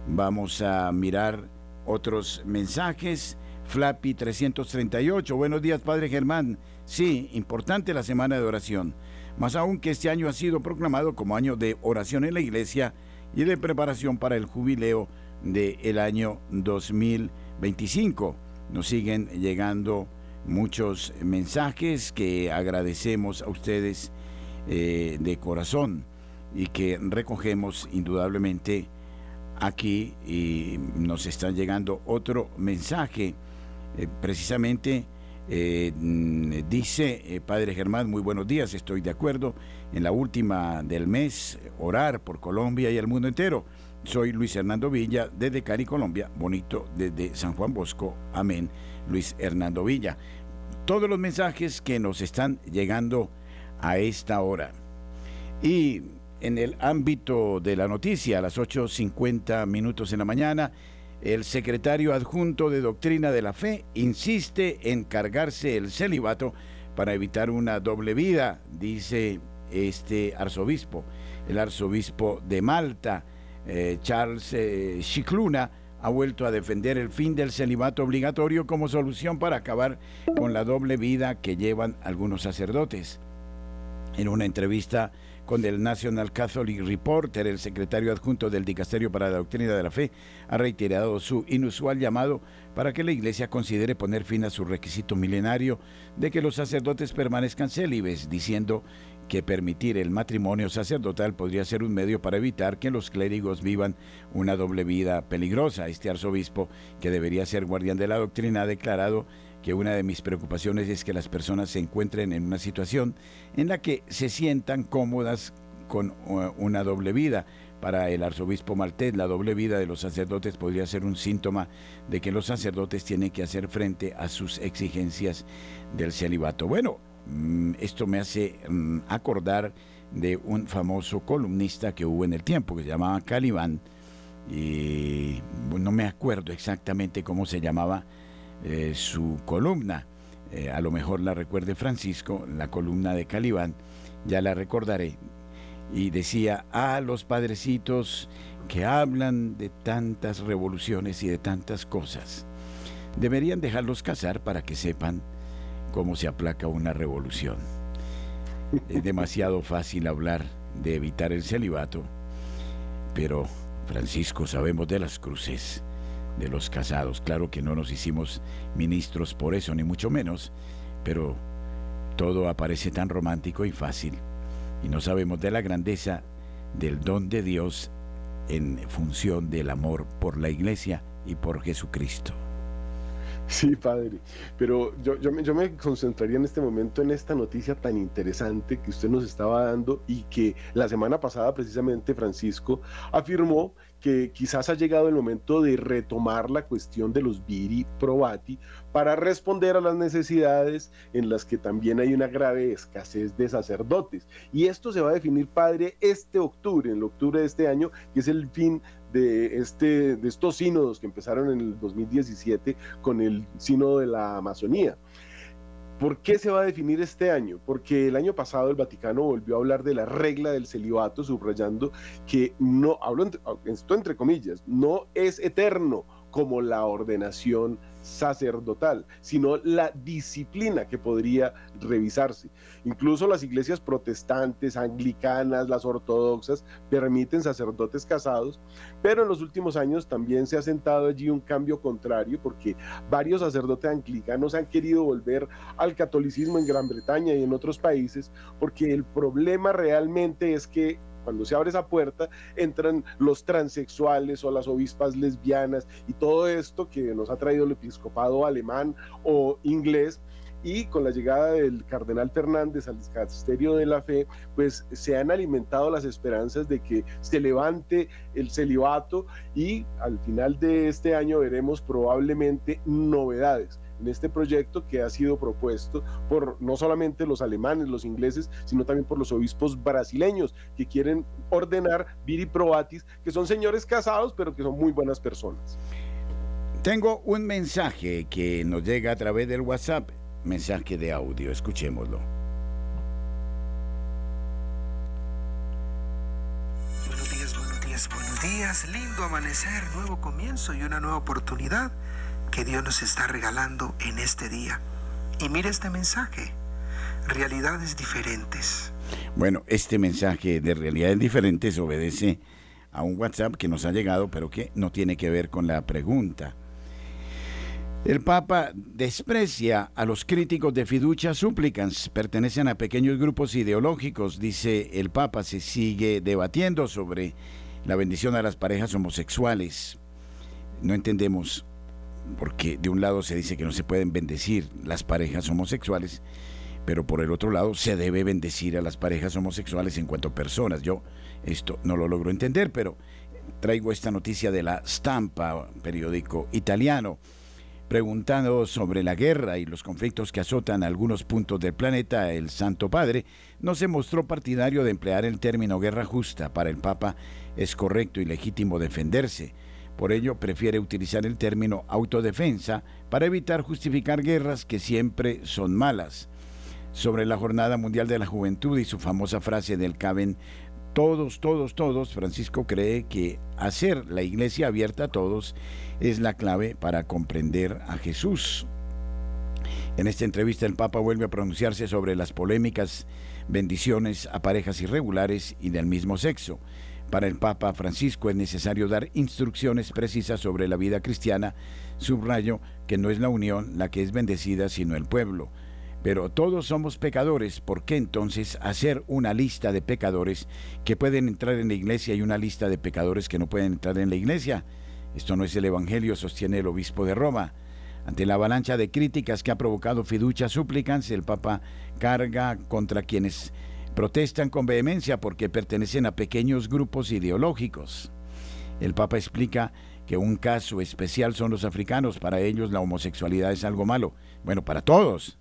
Vamos a mirar otros mensajes. Flappy 338. Buenos días, Padre Germán. Sí, importante la semana de oración. Más aún que este año ha sido proclamado como año de oración en la iglesia y de preparación para el jubileo del año 2025. Nos siguen llegando muchos mensajes que agradecemos a ustedes eh, de corazón y que recogemos indudablemente aquí y nos están llegando otro mensaje eh, precisamente eh, dice Padre Germán, muy buenos días, estoy de acuerdo en la última del mes, orar por Colombia y el mundo entero. Soy Luis Hernando Villa desde Cari, Colombia, bonito desde San Juan Bosco. Amén, Luis Hernando Villa. Todos los mensajes que nos están llegando a esta hora. Y en el ámbito de la noticia, a las 8.50 minutos en la mañana, el secretario adjunto de Doctrina de la Fe insiste en cargarse el celibato para evitar una doble vida, dice este arzobispo, el arzobispo de Malta, eh, Charles eh, Chicluna, ha vuelto a defender el fin del celibato obligatorio como solución para acabar con la doble vida que llevan algunos sacerdotes. En una entrevista con el National Catholic Reporter, el secretario adjunto del Dicasterio para la Doctrina de la Fe ha reiterado su inusual llamado para que la Iglesia considere poner fin a su requisito milenario de que los sacerdotes permanezcan célibes, diciendo que permitir el matrimonio sacerdotal podría ser un medio para evitar que los clérigos vivan una doble vida peligrosa. Este arzobispo, que debería ser guardián de la doctrina, ha declarado que una de mis preocupaciones es que las personas se encuentren en una situación en la que se sientan cómodas con uh, una doble vida. Para el arzobispo Maltés, la doble vida de los sacerdotes podría ser un síntoma de que los sacerdotes tienen que hacer frente a sus exigencias del celibato. Bueno, mm, esto me hace mm, acordar de un famoso columnista que hubo en el tiempo, que se llamaba Calibán, y no me acuerdo exactamente cómo se llamaba eh, su columna. Eh, a lo mejor la recuerde Francisco, la columna de Calibán, ya la recordaré. Y decía, a los padrecitos que hablan de tantas revoluciones y de tantas cosas, deberían dejarlos casar para que sepan cómo se aplaca una revolución. Es demasiado fácil hablar de evitar el celibato, pero Francisco sabemos de las cruces de los casados. Claro que no nos hicimos ministros por eso, ni mucho menos, pero todo aparece tan romántico y fácil y no sabemos de la grandeza del don de Dios en función del amor por la iglesia y por Jesucristo. Sí, padre, pero yo, yo, me, yo, me, concentraría en este momento en esta noticia tan interesante que usted nos estaba dando y que la semana pasada precisamente Francisco afirmó que quizás ha llegado el momento de retomar la cuestión de los viri probati para responder a las necesidades en las que también hay una grave escasez de sacerdotes. Y esto se va a definir, padre, este octubre, en el octubre de este año, que es el fin de, este, de estos sínodos que empezaron en el 2017 con el sínodo de la Amazonía. ¿Por qué se va a definir este año? Porque el año pasado el Vaticano volvió a hablar de la regla del celibato, subrayando que no, hablo esto entre comillas, no es eterno como la ordenación sacerdotal, sino la disciplina que podría revisarse. Incluso las iglesias protestantes, anglicanas, las ortodoxas, permiten sacerdotes casados, pero en los últimos años también se ha sentado allí un cambio contrario, porque varios sacerdotes anglicanos han querido volver al catolicismo en Gran Bretaña y en otros países, porque el problema realmente es que cuando se abre esa puerta, entran los transexuales o las obispas lesbianas y todo esto que nos ha traído el episcopado alemán o inglés. Y con la llegada del cardenal Fernández al casterio de la fe, pues se han alimentado las esperanzas de que se levante el celibato y al final de este año veremos probablemente novedades en este proyecto que ha sido propuesto por no solamente los alemanes, los ingleses, sino también por los obispos brasileños que quieren ordenar viri probatis, que son señores casados, pero que son muy buenas personas. Tengo un mensaje que nos llega a través del WhatsApp, mensaje de audio, escuchémoslo. Buenos días, buenos días, buenos días, lindo amanecer, nuevo comienzo y una nueva oportunidad que Dios nos está regalando en este día. Y mire este mensaje, realidades diferentes. Bueno, este mensaje de realidades diferentes obedece a un WhatsApp que nos ha llegado, pero que no tiene que ver con la pregunta. El Papa desprecia a los críticos de fiducia supplicans, pertenecen a pequeños grupos ideológicos, dice el Papa, se sigue debatiendo sobre la bendición a las parejas homosexuales. No entendemos porque de un lado se dice que no se pueden bendecir las parejas homosexuales, pero por el otro lado se debe bendecir a las parejas homosexuales en cuanto a personas. Yo esto no lo logro entender, pero traigo esta noticia de la Stampa, periódico italiano, preguntando sobre la guerra y los conflictos que azotan algunos puntos del planeta, el Santo Padre no se mostró partidario de emplear el término guerra justa. Para el Papa es correcto y legítimo defenderse por ello, prefiere utilizar el término autodefensa para evitar justificar guerras que siempre son malas. Sobre la Jornada Mundial de la Juventud y su famosa frase del Caben, todos, todos, todos, Francisco cree que hacer la iglesia abierta a todos es la clave para comprender a Jesús. En esta entrevista el Papa vuelve a pronunciarse sobre las polémicas bendiciones a parejas irregulares y del mismo sexo. Para el Papa Francisco es necesario dar instrucciones precisas sobre la vida cristiana. Subrayo que no es la unión la que es bendecida, sino el pueblo. Pero todos somos pecadores, ¿por qué entonces hacer una lista de pecadores que pueden entrar en la iglesia y una lista de pecadores que no pueden entrar en la iglesia? Esto no es el Evangelio, sostiene el obispo de Roma. Ante la avalancha de críticas que ha provocado fiducia súplicas, el Papa carga contra quienes protestan con vehemencia porque pertenecen a pequeños grupos ideológicos. El Papa explica que un caso especial son los africanos, para ellos la homosexualidad es algo malo. Bueno, para todos,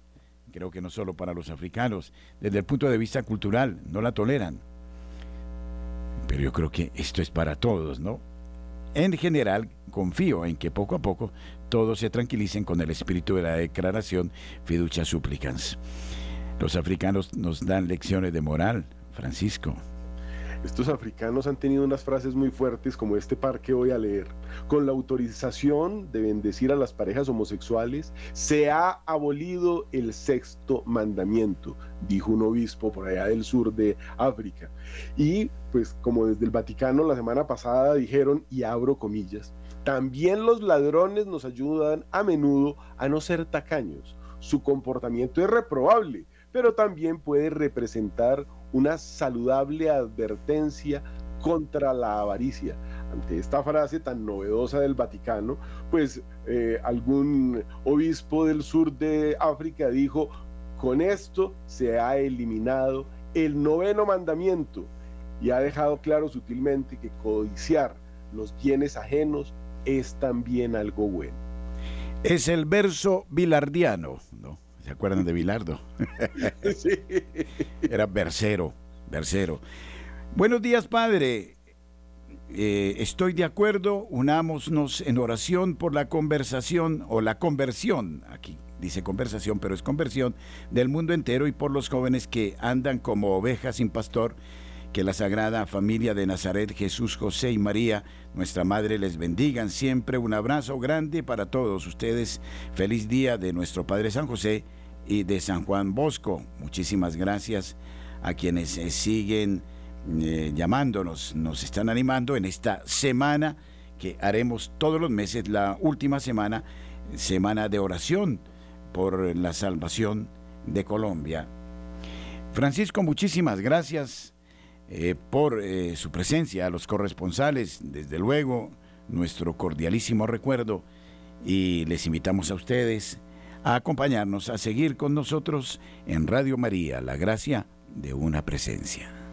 creo que no solo para los africanos, desde el punto de vista cultural, no la toleran. Pero yo creo que esto es para todos, ¿no? En general, confío en que poco a poco todos se tranquilicen con el espíritu de la declaración fiducia supplicans. Los africanos nos dan lecciones de moral, Francisco. Estos africanos han tenido unas frases muy fuertes como este par que voy a leer. Con la autorización de bendecir a las parejas homosexuales, se ha abolido el sexto mandamiento, dijo un obispo por allá del sur de África. Y pues como desde el Vaticano la semana pasada dijeron, y abro comillas, también los ladrones nos ayudan a menudo a no ser tacaños. Su comportamiento es reprobable, pero también puede representar una saludable advertencia contra la avaricia. Ante esta frase tan novedosa del Vaticano, pues eh, algún obispo del sur de África dijo, con esto se ha eliminado el noveno mandamiento y ha dejado claro sutilmente que codiciar los bienes ajenos es también algo bueno. Es el verso bilardiano, ¿no? ¿Se acuerdan de Bilardo? [LAUGHS] sí. Era versero, versero. Buenos días, padre. Eh, estoy de acuerdo, unámonos en oración por la conversación o la conversión, aquí dice conversación, pero es conversión del mundo entero y por los jóvenes que andan como ovejas sin pastor que la Sagrada Familia de Nazaret, Jesús, José y María, nuestra Madre, les bendigan siempre. Un abrazo grande para todos ustedes. Feliz día de nuestro Padre San José y de San Juan Bosco. Muchísimas gracias a quienes eh, siguen eh, llamándonos, nos están animando en esta semana que haremos todos los meses, la última semana, semana de oración por la salvación de Colombia. Francisco, muchísimas gracias eh, por eh, su presencia, a los corresponsales, desde luego, nuestro cordialísimo recuerdo y les invitamos a ustedes a acompañarnos, a seguir con nosotros en Radio María, la gracia de una presencia.